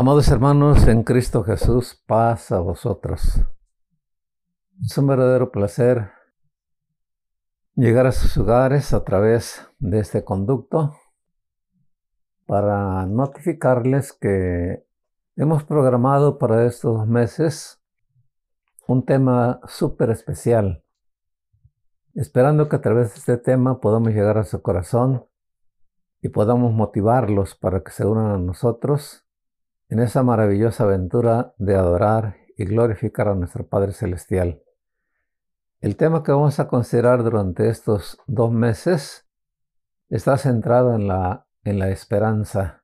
Amados hermanos en Cristo Jesús, paz a vosotros. Es un verdadero placer llegar a sus hogares a través de este conducto para notificarles que hemos programado para estos meses un tema súper especial, esperando que a través de este tema podamos llegar a su corazón y podamos motivarlos para que se unan a nosotros en esa maravillosa aventura de adorar y glorificar a nuestro Padre Celestial. El tema que vamos a considerar durante estos dos meses está centrado en la, esperanza.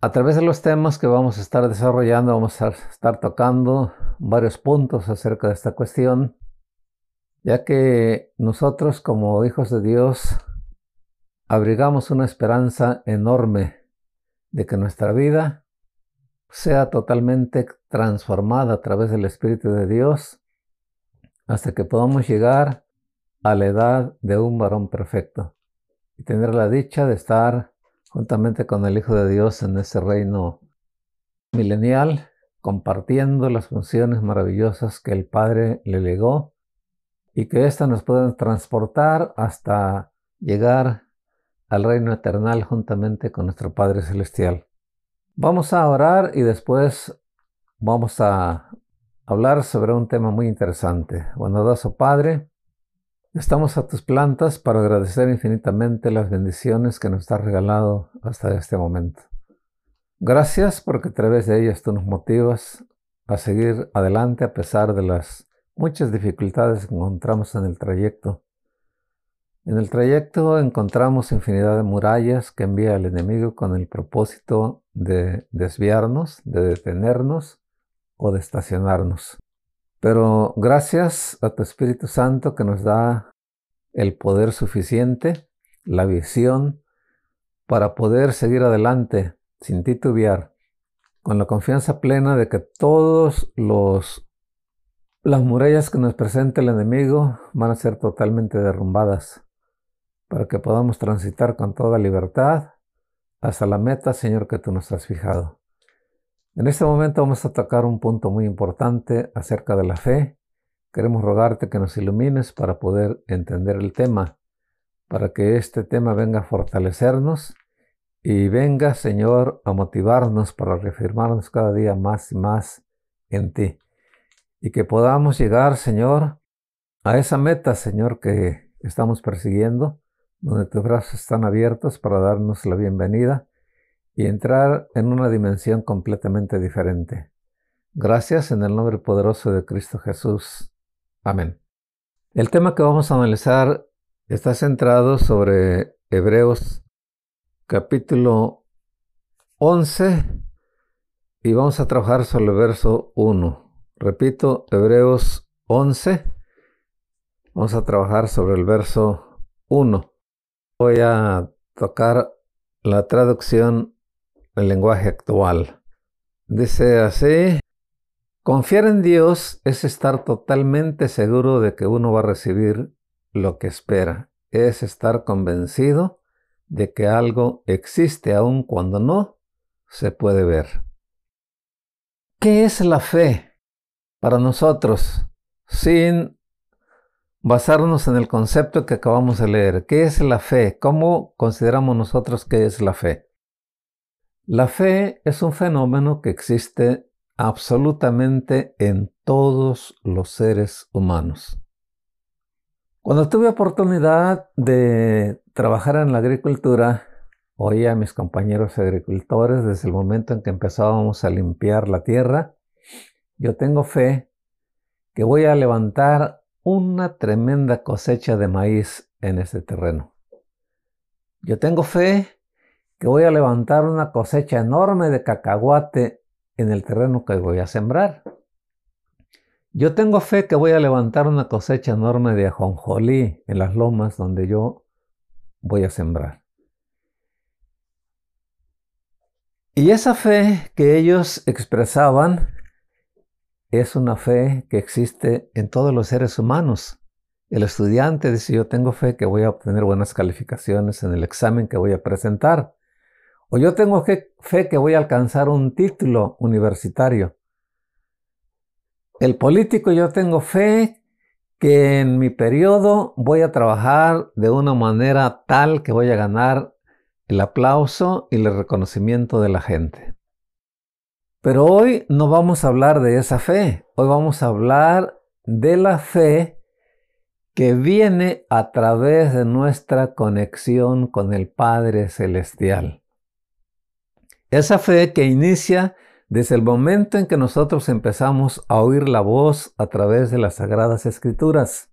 A través de los temas que vamos a estar desarrollando, vamos a estar tocando varios puntos acerca de esta cuestión, ya que nosotros como hijos de Dios abrigamos una esperanza enorme de que nuestra vida sea totalmente transformada a través del Espíritu de Dios hasta que podamos llegar a la edad de un varón perfecto y tener la dicha de estar juntamente con el Hijo de Dios en ese reino milenial, compartiendo las funciones maravillosas que el Padre le legó y que éstas nos puedan transportar hasta llegar al reino eternal juntamente con nuestro Padre Celestial. Vamos a orar y después vamos a hablar sobre un tema muy interesante. Bondadoso Padre, estamos a tus plantas para agradecer infinitamente las bendiciones que nos has regalado hasta este momento. Gracias porque a través de ellas tú nos motivas a seguir adelante a pesar de las muchas dificultades que encontramos en el trayecto en el trayecto encontramos infinidad de murallas que envía el enemigo con el propósito de desviarnos, de detenernos o de estacionarnos. Pero gracias a tu Espíritu Santo que nos da el poder suficiente, la visión, para poder seguir adelante sin titubear, con la confianza plena de que todos los las murallas que nos presenta el enemigo van a ser totalmente derrumbadas para que podamos transitar con toda libertad hasta la meta, Señor, que tú nos has fijado. En este momento vamos a tocar un punto muy importante acerca de la fe. Queremos rogarte que nos ilumines para poder entender el tema, para que este tema venga a fortalecernos y venga, Señor, a motivarnos para reafirmarnos cada día más y más en ti. Y que podamos llegar, Señor, a esa meta, Señor, que estamos persiguiendo donde tus brazos están abiertos para darnos la bienvenida y entrar en una dimensión completamente diferente. Gracias en el nombre poderoso de Cristo Jesús. Amén. El tema que vamos a analizar está centrado sobre Hebreos capítulo 11 y vamos a trabajar sobre el verso 1. Repito, Hebreos 11. Vamos a trabajar sobre el verso 1. Voy a tocar la traducción del lenguaje actual. Dice así, confiar en Dios es estar totalmente seguro de que uno va a recibir lo que espera. Es estar convencido de que algo existe aun cuando no se puede ver. ¿Qué es la fe para nosotros sin basarnos en el concepto que acabamos de leer. ¿Qué es la fe? ¿Cómo consideramos nosotros que es la fe? La fe es un fenómeno que existe absolutamente en todos los seres humanos. Cuando tuve oportunidad de trabajar en la agricultura, oía a mis compañeros agricultores desde el momento en que empezábamos a limpiar la tierra, yo tengo fe que voy a levantar una tremenda cosecha de maíz en este terreno. Yo tengo fe que voy a levantar una cosecha enorme de cacahuate en el terreno que voy a sembrar. Yo tengo fe que voy a levantar una cosecha enorme de ajonjolí en las lomas donde yo voy a sembrar. Y esa fe que ellos expresaban es una fe que existe en todos los seres humanos. El estudiante dice, yo tengo fe que voy a obtener buenas calificaciones en el examen que voy a presentar. O yo tengo fe que voy a alcanzar un título universitario. El político yo tengo fe que en mi periodo voy a trabajar de una manera tal que voy a ganar el aplauso y el reconocimiento de la gente. Pero hoy no vamos a hablar de esa fe, hoy vamos a hablar de la fe que viene a través de nuestra conexión con el Padre Celestial. Esa fe que inicia desde el momento en que nosotros empezamos a oír la voz a través de las Sagradas Escrituras.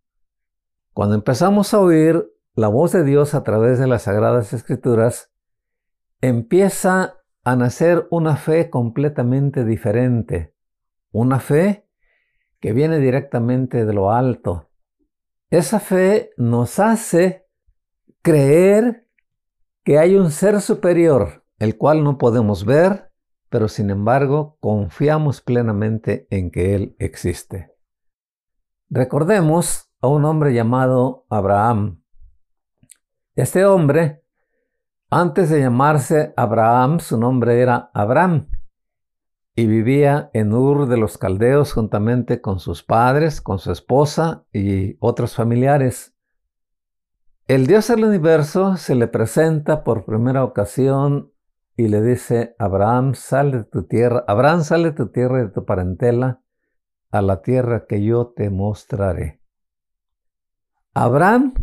Cuando empezamos a oír la voz de Dios a través de las Sagradas Escrituras, empieza a nacer una fe completamente diferente, una fe que viene directamente de lo alto. Esa fe nos hace creer que hay un ser superior, el cual no podemos ver, pero sin embargo confiamos plenamente en que Él existe. Recordemos a un hombre llamado Abraham. Este hombre, antes de llamarse Abraham, su nombre era Abraham y vivía en Ur de los Caldeos juntamente con sus padres, con su esposa y otros familiares. El Dios del universo se le presenta por primera ocasión y le dice, Abraham, sal de tu tierra, Abraham, sal de tu tierra y de tu parentela a la tierra que yo te mostraré. Abraham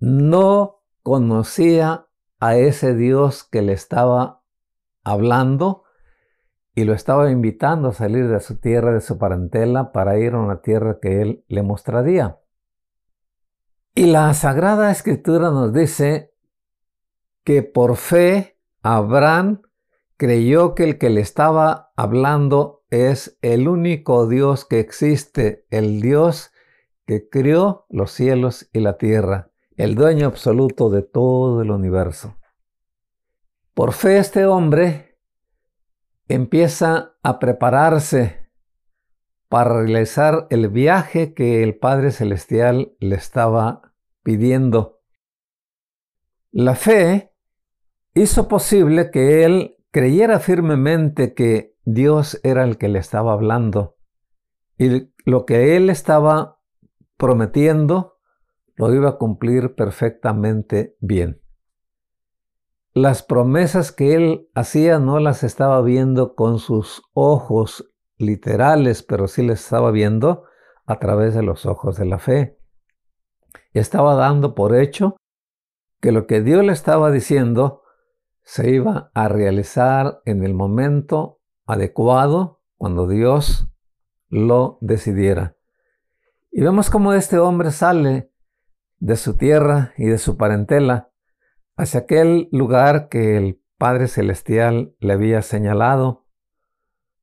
no conocía a ese Dios que le estaba hablando, y lo estaba invitando a salir de su tierra, de su parentela, para ir a una tierra que él le mostraría. Y la Sagrada Escritura nos dice que por fe Abraham creyó que el que le estaba hablando es el único Dios que existe, el Dios que crió los cielos y la tierra, el dueño absoluto de todo el universo. Por fe este hombre empieza a prepararse para realizar el viaje que el Padre Celestial le estaba pidiendo. La fe hizo posible que él creyera firmemente que Dios era el que le estaba hablando y lo que él estaba prometiendo lo iba a cumplir perfectamente bien las promesas que él hacía no las estaba viendo con sus ojos literales, pero sí las estaba viendo a través de los ojos de la fe. Estaba dando por hecho que lo que Dios le estaba diciendo se iba a realizar en el momento adecuado cuando Dios lo decidiera. Y vemos cómo este hombre sale de su tierra y de su parentela hacia aquel lugar que el Padre Celestial le había señalado.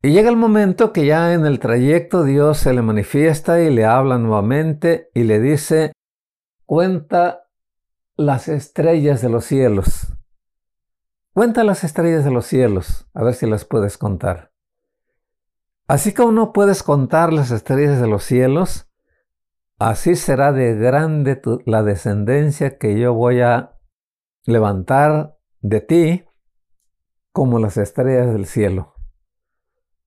Y llega el momento que ya en el trayecto Dios se le manifiesta y le habla nuevamente y le dice, cuenta las estrellas de los cielos. Cuenta las estrellas de los cielos, a ver si las puedes contar. Así como no puedes contar las estrellas de los cielos, así será de grande la descendencia que yo voy a levantar de ti como las estrellas del cielo.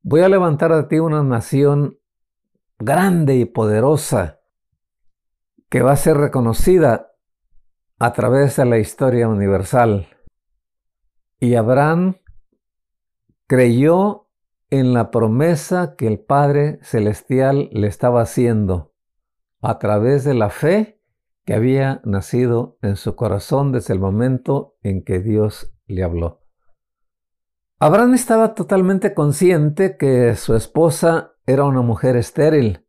Voy a levantar de ti una nación grande y poderosa que va a ser reconocida a través de la historia universal. Y Abraham creyó en la promesa que el Padre Celestial le estaba haciendo a través de la fe que había nacido en su corazón desde el momento en que Dios le habló. Abraham estaba totalmente consciente que su esposa era una mujer estéril.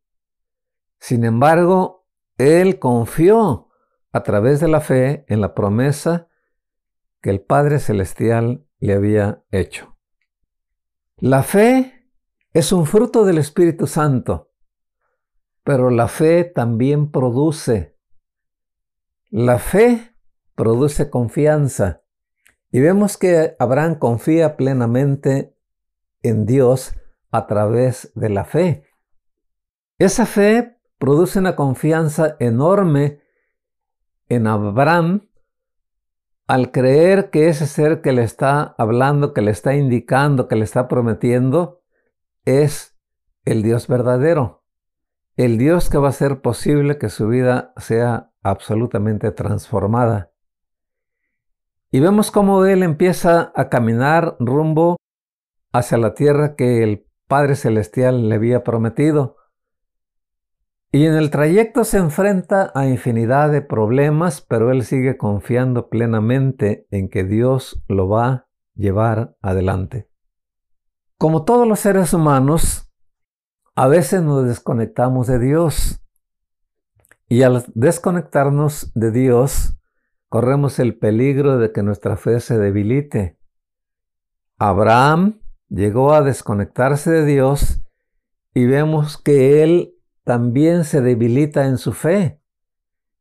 Sin embargo, él confió a través de la fe en la promesa que el Padre Celestial le había hecho. La fe es un fruto del Espíritu Santo, pero la fe también produce. La fe produce confianza. Y vemos que Abraham confía plenamente en Dios a través de la fe. Esa fe produce una confianza enorme en Abraham al creer que ese ser que le está hablando, que le está indicando, que le está prometiendo, es el Dios verdadero, el Dios que va a hacer posible que su vida sea absolutamente transformada. Y vemos cómo él empieza a caminar rumbo hacia la tierra que el Padre Celestial le había prometido. Y en el trayecto se enfrenta a infinidad de problemas, pero él sigue confiando plenamente en que Dios lo va a llevar adelante. Como todos los seres humanos, a veces nos desconectamos de Dios. Y al desconectarnos de Dios, corremos el peligro de que nuestra fe se debilite. Abraham llegó a desconectarse de Dios y vemos que él también se debilita en su fe.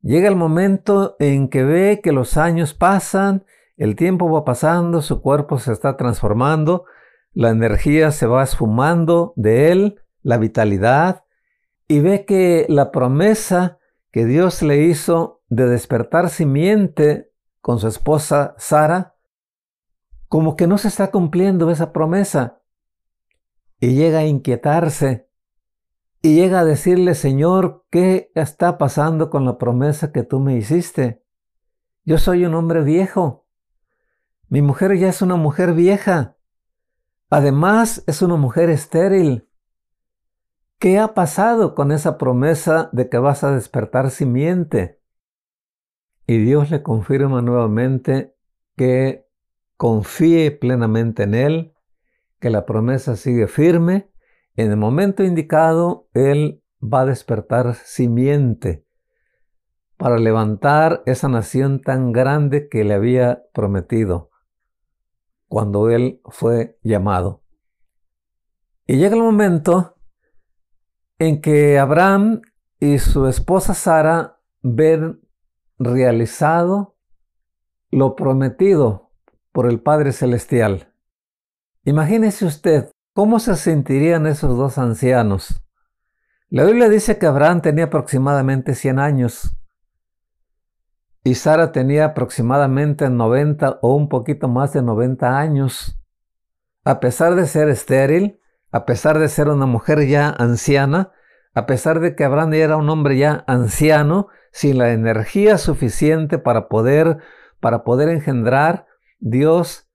Llega el momento en que ve que los años pasan, el tiempo va pasando, su cuerpo se está transformando, la energía se va esfumando de él, la vitalidad, y ve que la promesa que Dios le hizo de despertar simiente con su esposa Sara, como que no se está cumpliendo esa promesa. Y llega a inquietarse y llega a decirle, Señor, ¿qué está pasando con la promesa que tú me hiciste? Yo soy un hombre viejo. Mi mujer ya es una mujer vieja. Además, es una mujer estéril. ¿Qué ha pasado con esa promesa de que vas a despertar simiente? Y Dios le confirma nuevamente que confíe plenamente en Él, que la promesa sigue firme en el momento indicado, Él va a despertar simiente para levantar esa nación tan grande que le había prometido cuando Él fue llamado. Y llega el momento en que Abraham y su esposa Sara ven realizado lo prometido por el Padre Celestial. Imagínese usted ¿Cómo se sentirían esos dos ancianos? La Biblia dice que Abraham tenía aproximadamente 100 años y Sara tenía aproximadamente 90 o un poquito más de 90 años. A pesar de ser estéril, a pesar de ser una mujer ya anciana, a pesar de que Abraham era un hombre ya anciano, sin la energía suficiente para poder, para poder engendrar, Dios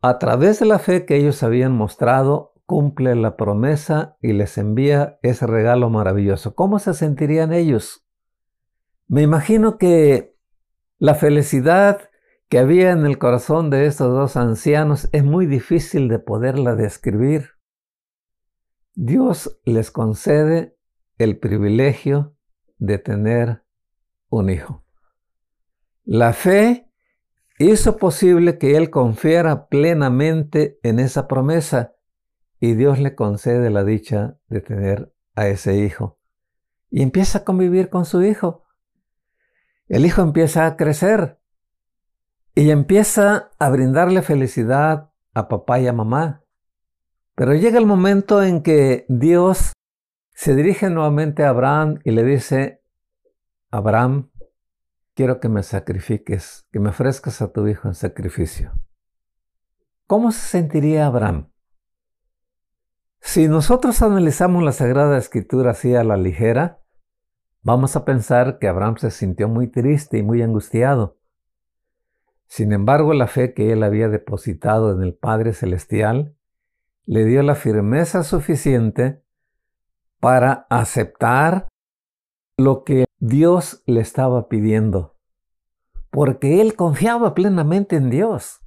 a través de la fe que ellos habían mostrado, cumple la promesa y les envía ese regalo maravilloso. ¿Cómo se sentirían ellos? Me imagino que la felicidad que había en el corazón de estos dos ancianos es muy difícil de poderla describir. Dios les concede el privilegio de tener un hijo. La fe hizo posible que él confiara plenamente en esa promesa y Dios le concede la dicha de tener a ese hijo. Y empieza a convivir con su hijo. El hijo empieza a crecer y empieza a brindarle felicidad a papá y a mamá. Pero llega el momento en que Dios se dirige nuevamente a Abraham y le dice, Abraham, quiero que me sacrifiques, que me ofrezcas a tu hijo en sacrificio. ¿Cómo se sentiría Abraham? Si nosotros analizamos la Sagrada Escritura así a la ligera, vamos a pensar que Abraham se sintió muy triste y muy angustiado. Sin embargo, la fe que él había depositado en el Padre Celestial le dio la firmeza suficiente para aceptar lo que Dios le estaba pidiendo, porque él confiaba plenamente en Dios.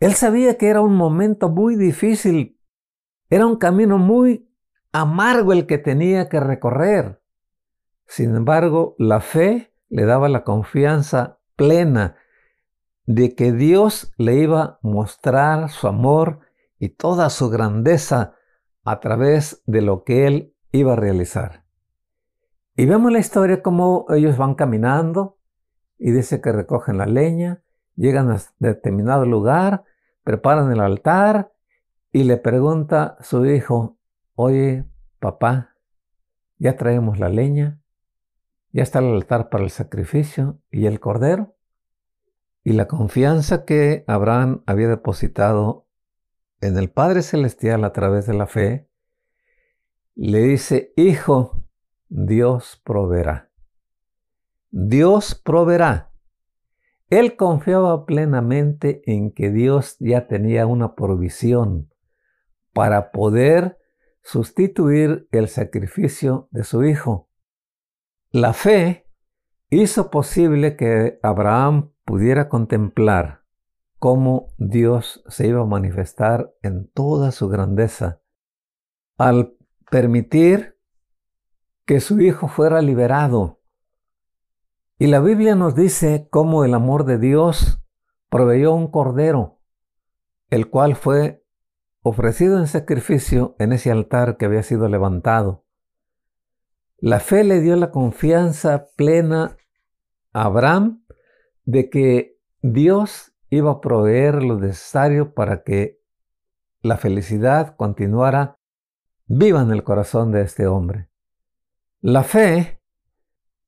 Él sabía que era un momento muy difícil, era un camino muy amargo el que tenía que recorrer. Sin embargo, la fe le daba la confianza plena de que Dios le iba a mostrar su amor y toda su grandeza a través de lo que él iba a realizar. Y vemos la historia como ellos van caminando y dice que recogen la leña, llegan a determinado lugar, preparan el altar y le pregunta su hijo, oye, papá, ya traemos la leña, ya está el altar para el sacrificio y el cordero. y la confianza que Abraham había depositado en el Padre Celestial a través de la fe, le dice, Hijo, Dios proveerá. Dios proveerá. Él confiaba plenamente en que Dios ya tenía una provisión para poder sustituir el sacrificio de su hijo. La fe hizo posible que Abraham pudiera contemplar cómo Dios se iba a manifestar en toda su grandeza al permitir que su hijo fuera liberado. Y la Biblia nos dice cómo el amor de Dios proveyó un cordero, el cual fue ofrecido en sacrificio en ese altar que había sido levantado. La fe le dio la confianza plena a Abraham de que Dios iba a proveer lo necesario para que la felicidad continuara viva en el corazón de este hombre. La fe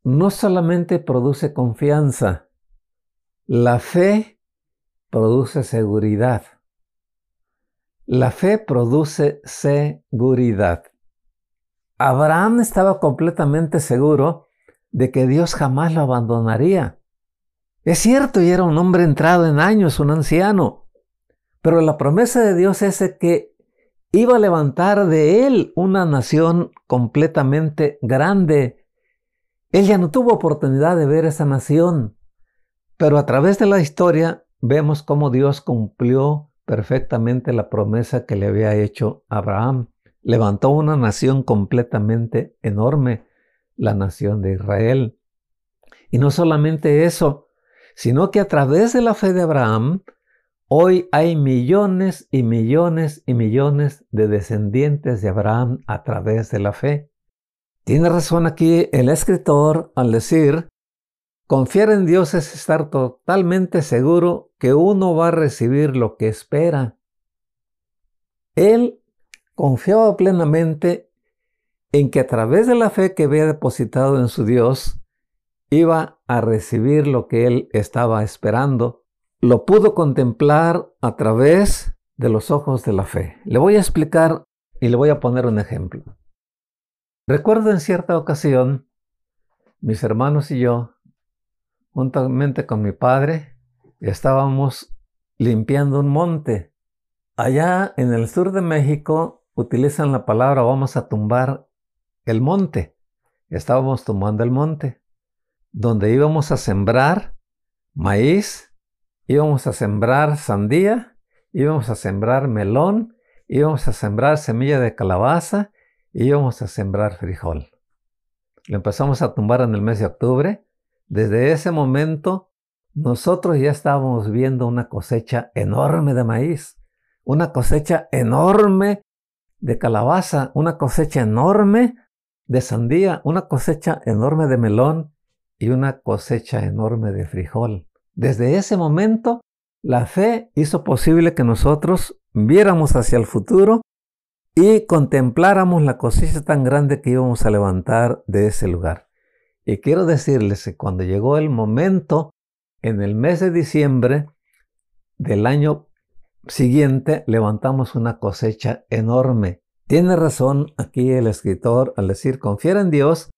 no solamente produce confianza, la fe produce seguridad. La fe produce seguridad. Abraham estaba completamente seguro de que Dios jamás lo abandonaría. Es cierto, y era un hombre entrado en años, un anciano, pero la promesa de Dios es que iba a levantar de él una nación completamente grande. Él ya no tuvo oportunidad de ver esa nación, pero a través de la historia vemos cómo Dios cumplió perfectamente la promesa que le había hecho Abraham. Levantó una nación completamente enorme, la nación de Israel. Y no solamente eso, sino que a través de la fe de Abraham, hoy hay millones y millones y millones de descendientes de Abraham a través de la fe. Tiene razón aquí el escritor al decir Confiar en Dios es estar totalmente seguro que uno va a recibir lo que espera. Él confiaba plenamente en que a través de la fe que había depositado en su Dios, iba a recibir lo que él estaba esperando. Lo pudo contemplar a través de los ojos de la fe. Le voy a explicar y le voy a poner un ejemplo. Recuerdo en cierta ocasión, mis hermanos y yo juntamente con mi padre, estábamos limpiando un monte. Allá en el sur de México utilizan la palabra vamos a tumbar el monte. Estábamos tumbando el monte, donde íbamos a sembrar maíz, íbamos a sembrar sandía, íbamos a sembrar melón, íbamos a sembrar semilla de calabaza íbamos a sembrar frijol. Lo empezamos a tumbar en el mes de octubre desde ese momento, nosotros ya estábamos viendo una cosecha enorme de maíz, una cosecha enorme de calabaza, una cosecha enorme de sandía, una cosecha enorme de melón y una cosecha enorme de frijol. Desde ese momento, la fe hizo posible que nosotros viéramos hacia el futuro y contempláramos la cosecha tan grande que íbamos a levantar de ese lugar. Y quiero decirles que cuando llegó el momento, en el mes de diciembre del año siguiente, levantamos una cosecha enorme. Tiene razón aquí el escritor al decir confiar en Dios.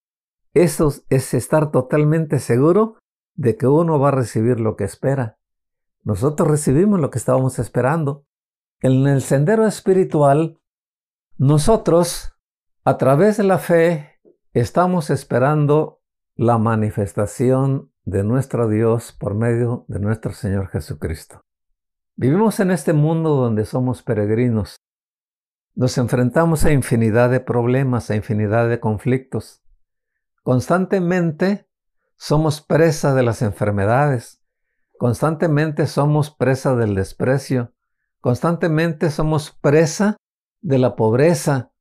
Eso es estar totalmente seguro de que uno va a recibir lo que espera. Nosotros recibimos lo que estábamos esperando. En el sendero espiritual, nosotros, a través de la fe, estamos esperando la manifestación de nuestro Dios por medio de nuestro Señor Jesucristo. Vivimos en este mundo donde somos peregrinos. Nos enfrentamos a infinidad de problemas, a infinidad de conflictos. Constantemente somos presa de las enfermedades. Constantemente somos presa del desprecio. Constantemente somos presa de la pobreza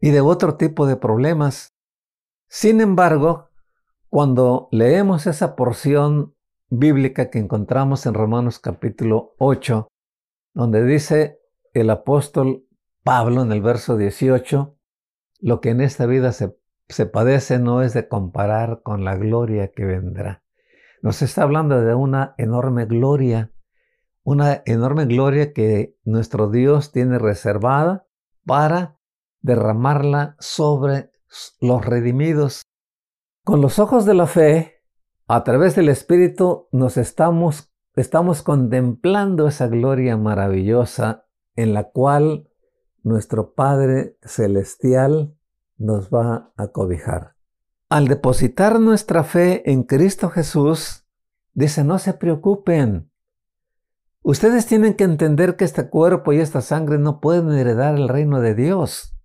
y de otro tipo de problemas. Sin embargo, cuando leemos esa porción bíblica que encontramos en Romanos capítulo 8, donde dice el apóstol Pablo en el verso 18, lo que en esta vida se, se padece no es de comparar con la gloria que vendrá. nos está hablando de una enorme gloria, una enorme gloria que nuestro Dios tiene reservada para derramarla sobre los redimidos. Con los ojos de la fe, a través del Espíritu, nos estamos, estamos contemplando esa gloria maravillosa en la cual nuestro Padre Celestial nos va a cobijar. Al depositar nuestra fe en Cristo Jesús, dice, no se preocupen. Ustedes tienen que entender que este cuerpo y esta sangre no pueden heredar el reino de Dios.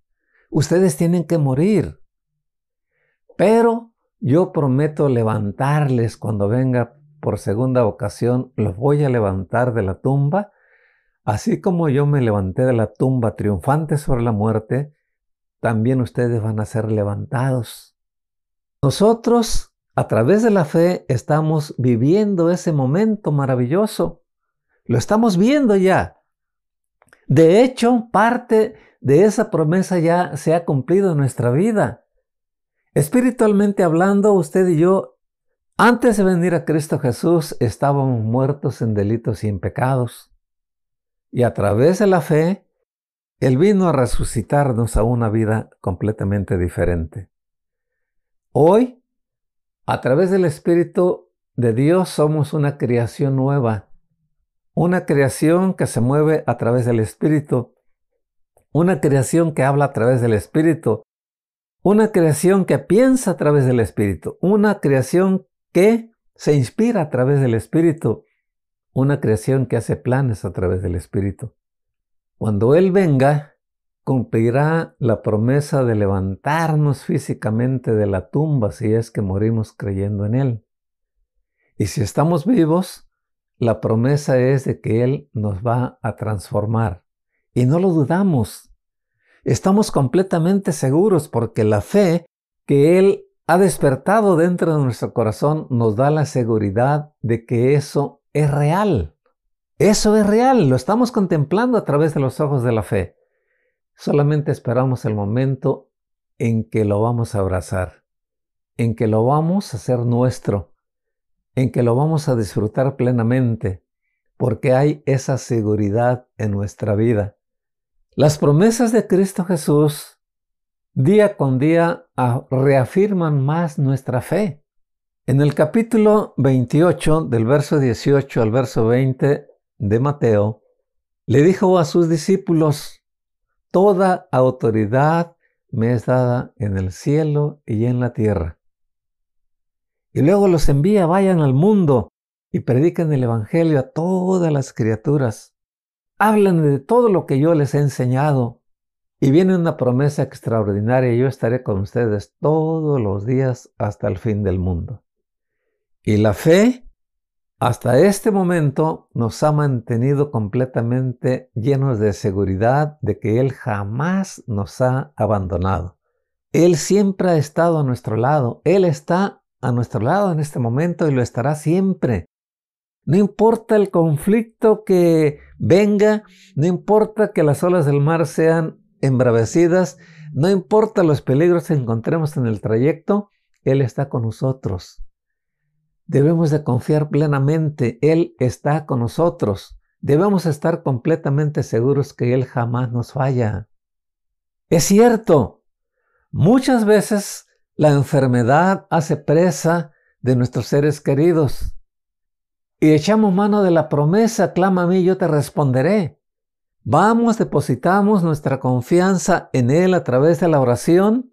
Ustedes tienen que morir. Pero yo prometo levantarles cuando venga por segunda ocasión, los voy a levantar de la tumba Así como yo me levanté de la tumba triunfante sobre la muerte, también ustedes van a ser levantados. Nosotros, a través de la fe, estamos viviendo ese momento maravilloso. Lo estamos viendo ya. De hecho, parte de esa promesa ya se ha cumplido en nuestra vida. Espiritualmente hablando, usted y yo, antes de venir a Cristo Jesús, estábamos muertos en delitos y en pecados. Y a través de la fe, Él vino a resucitarnos a una vida completamente diferente. Hoy, a través del Espíritu de Dios, somos una creación nueva, una creación que se mueve a través del Espíritu, una creación que habla a través del Espíritu, una creación que piensa a través del Espíritu, una creación que se inspira a través del Espíritu, una creación que hace planes a través del Espíritu. Cuando Él venga, cumplirá la promesa de levantarnos físicamente de la tumba si es que morimos creyendo en Él. Y si estamos vivos, la promesa es de que Él nos va a transformar. Y no lo dudamos. Estamos completamente seguros porque la fe que Él ha despertado dentro de nuestro corazón nos da la seguridad de que eso es real. Eso es real, lo estamos contemplando a través de los ojos de la fe. Solamente esperamos el momento en que lo vamos a abrazar, en que lo vamos a hacer nuestro, en que lo vamos a disfrutar plenamente, porque hay esa seguridad en nuestra vida. Las promesas de Cristo Jesús día con día reafirman más nuestra fe. En el capítulo 28, del verso 18 al verso 20 de Mateo, le dijo a sus discípulos, Toda autoridad me es dada en el cielo y en la tierra. Y luego los envía, vayan al mundo y prediquen el Evangelio a todas las criaturas. Hablan de todo lo que yo les he enseñado. Y viene una promesa extraordinaria, yo estaré con ustedes todos los días hasta el fin del mundo. Y la fe hasta este momento nos ha mantenido completamente llenos de seguridad de que Él jamás nos ha abandonado. Él siempre ha estado a nuestro lado. Él está a nuestro lado en este momento y lo estará siempre. No importa el conflicto que venga, no importa que las olas del mar sean embravecidas, no importa los peligros que encontremos en el trayecto, Él está con nosotros. Debemos de confiar plenamente, Él está con nosotros. Debemos estar completamente seguros que Él jamás nos falla. Es cierto, muchas veces la enfermedad hace presa de nuestros seres queridos. Y echamos mano de la promesa, clama a mí, yo te responderé. Vamos, depositamos nuestra confianza en Él a través de la oración,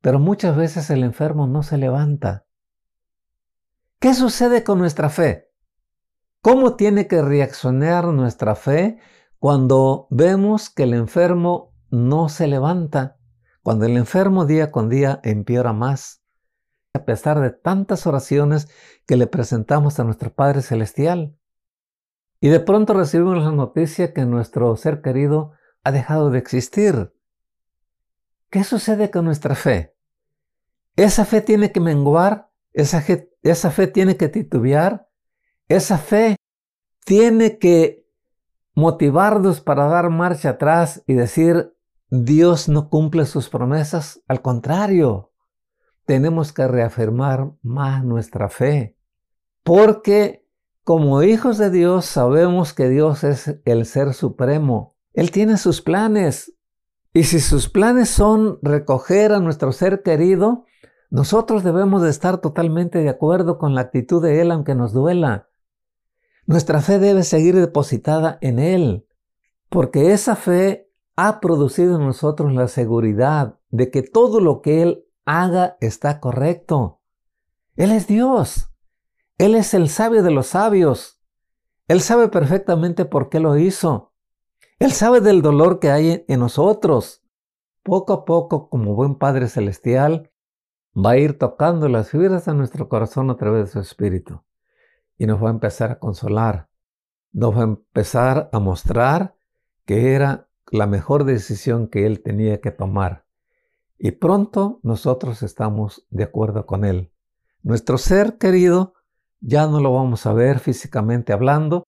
pero muchas veces el enfermo no se levanta. ¿Qué sucede con nuestra fe? ¿Cómo tiene que reaccionar nuestra fe cuando vemos que el enfermo no se levanta? Cuando el enfermo día con día empeora más, a pesar de tantas oraciones que le presentamos a nuestro Padre Celestial. Y de pronto recibimos la noticia que nuestro ser querido ha dejado de existir. ¿Qué sucede con nuestra fe? Esa fe tiene que menguar esa fe, tiene que titubear. Esa fe tiene que motivarnos para dar marcha atrás y decir, Dios no cumple sus promesas. Al contrario, tenemos que reafirmar más nuestra fe. Porque como hijos de Dios sabemos que Dios es el ser supremo. Él tiene sus planes. Y si sus planes son recoger a nuestro ser querido, nosotros debemos de estar totalmente de acuerdo con la actitud de Él aunque nos duela. Nuestra fe debe seguir depositada en Él, porque esa fe ha producido en nosotros la seguridad de que todo lo que Él haga está correcto. Él es Dios. Él es el sabio de los sabios. Él sabe perfectamente por qué lo hizo. Él sabe del dolor que hay en nosotros. Poco a poco, como buen Padre Celestial, va a ir tocando las fibras de nuestro corazón a través de su Espíritu. Y nos va a empezar a consolar. Nos va a empezar a mostrar que era la mejor decisión que Él tenía que tomar. Y pronto nosotros estamos de acuerdo con Él. Nuestro ser querido ya no lo vamos a ver físicamente hablando,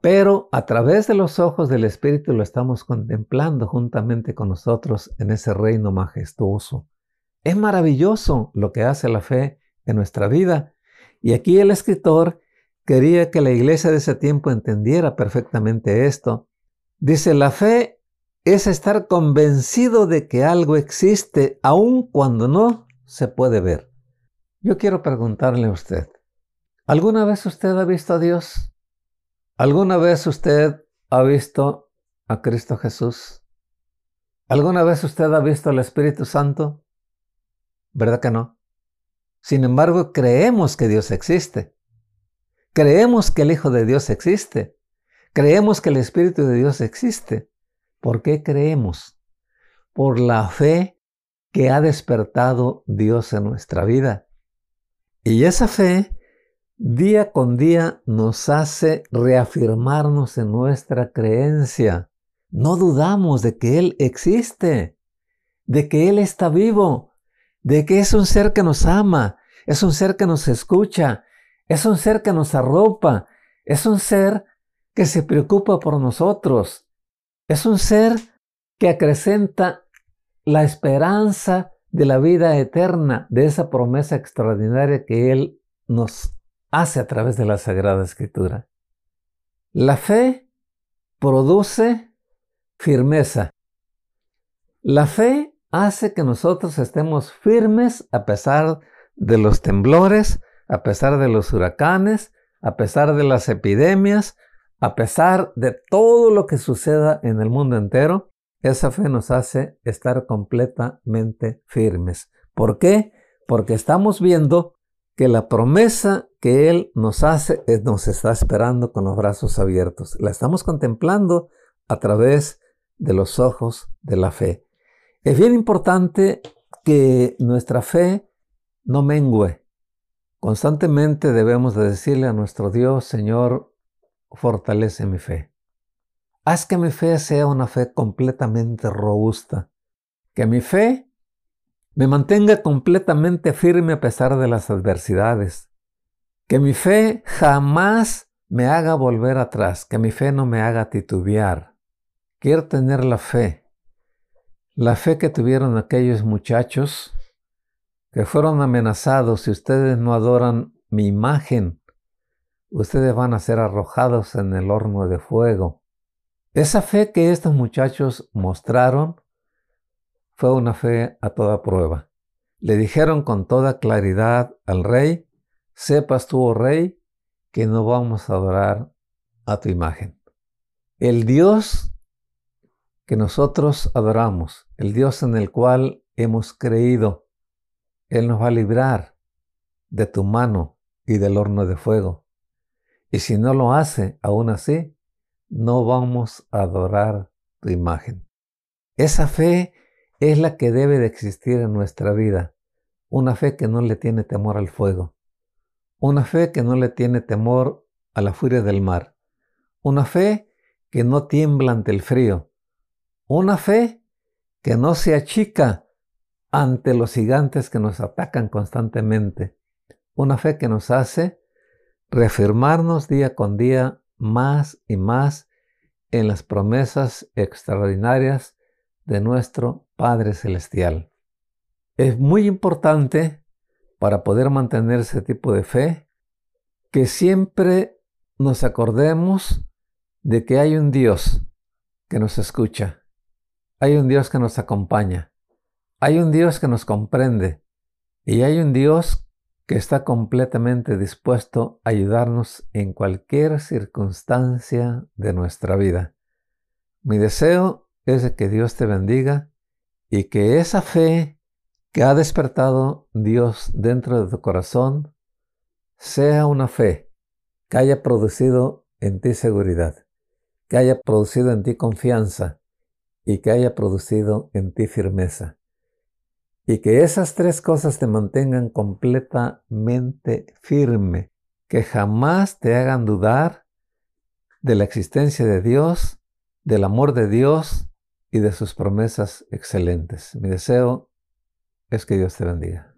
pero a través de los ojos del Espíritu lo estamos contemplando juntamente con nosotros en ese reino majestuoso. Es maravilloso lo que hace la fe en nuestra vida. Y aquí el escritor quería que la iglesia de ese tiempo entendiera perfectamente esto. Dice, la fe es estar convencido de que algo existe aun cuando no se puede ver. Yo quiero preguntarle a usted, ¿alguna vez usted ha visto a Dios? ¿Alguna vez usted ha visto a Cristo Jesús? ¿Alguna vez usted ha visto al Espíritu Santo? ¿Verdad que no? Sin embargo, creemos que Dios existe. Creemos que el Hijo de Dios existe. Creemos que el Espíritu de Dios existe. ¿Por qué creemos? Por la fe que ha despertado Dios en nuestra vida. Y esa fe día con día nos hace reafirmarnos en nuestra creencia. No dudamos de que Él existe, de que Él está vivo, de que es un ser que nos ama, es un ser que nos escucha, es un ser que nos arropa, es un ser que se preocupa por nosotros, es un ser que acrecenta la esperanza de la vida eterna, de esa promesa extraordinaria que Él nos hace a través de la Sagrada Escritura. La fe produce firmeza. La fe hace que nosotros estemos firmes a pesar de los temblores, a pesar de los huracanes, a pesar de las epidemias, a pesar de todo lo que suceda en el mundo entero, esa fe nos hace estar completamente firmes. ¿Por qué? Porque estamos viendo que la promesa que Él nos hace nos está esperando con los brazos abiertos. La estamos contemplando a través de los ojos de la fe. Es bien importante que nuestra fe no mengüe. Constantemente debemos de decirle a nuestro Dios, Señor, fortalece mi fe. Haz que mi fe sea una fe completamente robusta, que mi fe me mantenga completamente firme a pesar de las adversidades, que mi fe jamás me haga volver atrás, que mi fe no me haga titubear. Quiero tener la fe, la fe que tuvieron aquellos muchachos que fueron amenazados si ustedes no adoran mi imagen ustedes van a ser arrojados en el horno de fuego. Esa fe que estos muchachos mostraron fue una fe a toda prueba. Le dijeron con toda claridad al rey, sepas tú, oh rey, que no vamos a adorar a tu imagen. El Dios que nosotros adoramos, el Dios en el cual hemos creído, Él nos va a librar de tu mano y del horno de fuego. Y si no lo hace, aún así, no vamos a adorar tu imagen. Esa fe es la que debe de existir en nuestra vida. Una fe que no le tiene temor al fuego. Una fe que no le tiene temor a la furia del mar. Una fe que no tiembla ante el frío. Una fe que no se achica ante los gigantes que nos atacan constantemente. Una fe que nos hace reafirmarnos día con día más y más en las promesas extraordinarias de nuestro Padre Celestial. Es muy importante para poder mantener ese tipo de fe que siempre nos acordemos de que hay un Dios que nos escucha, hay un Dios que nos acompaña, hay un Dios que nos comprende y hay un Dios que está completamente dispuesto a ayudarnos en cualquier circunstancia de nuestra vida. Mi deseo es que Dios te bendiga y que esa fe que ha despertado Dios dentro de tu corazón sea una fe que haya producido en ti seguridad, que haya producido en ti confianza y que haya producido en ti firmeza. Y que esas tres cosas te mantengan completamente firme, que jamás te hagan dudar de la existencia de Dios, del amor de Dios y de sus promesas excelentes. Mi deseo es que Dios te bendiga.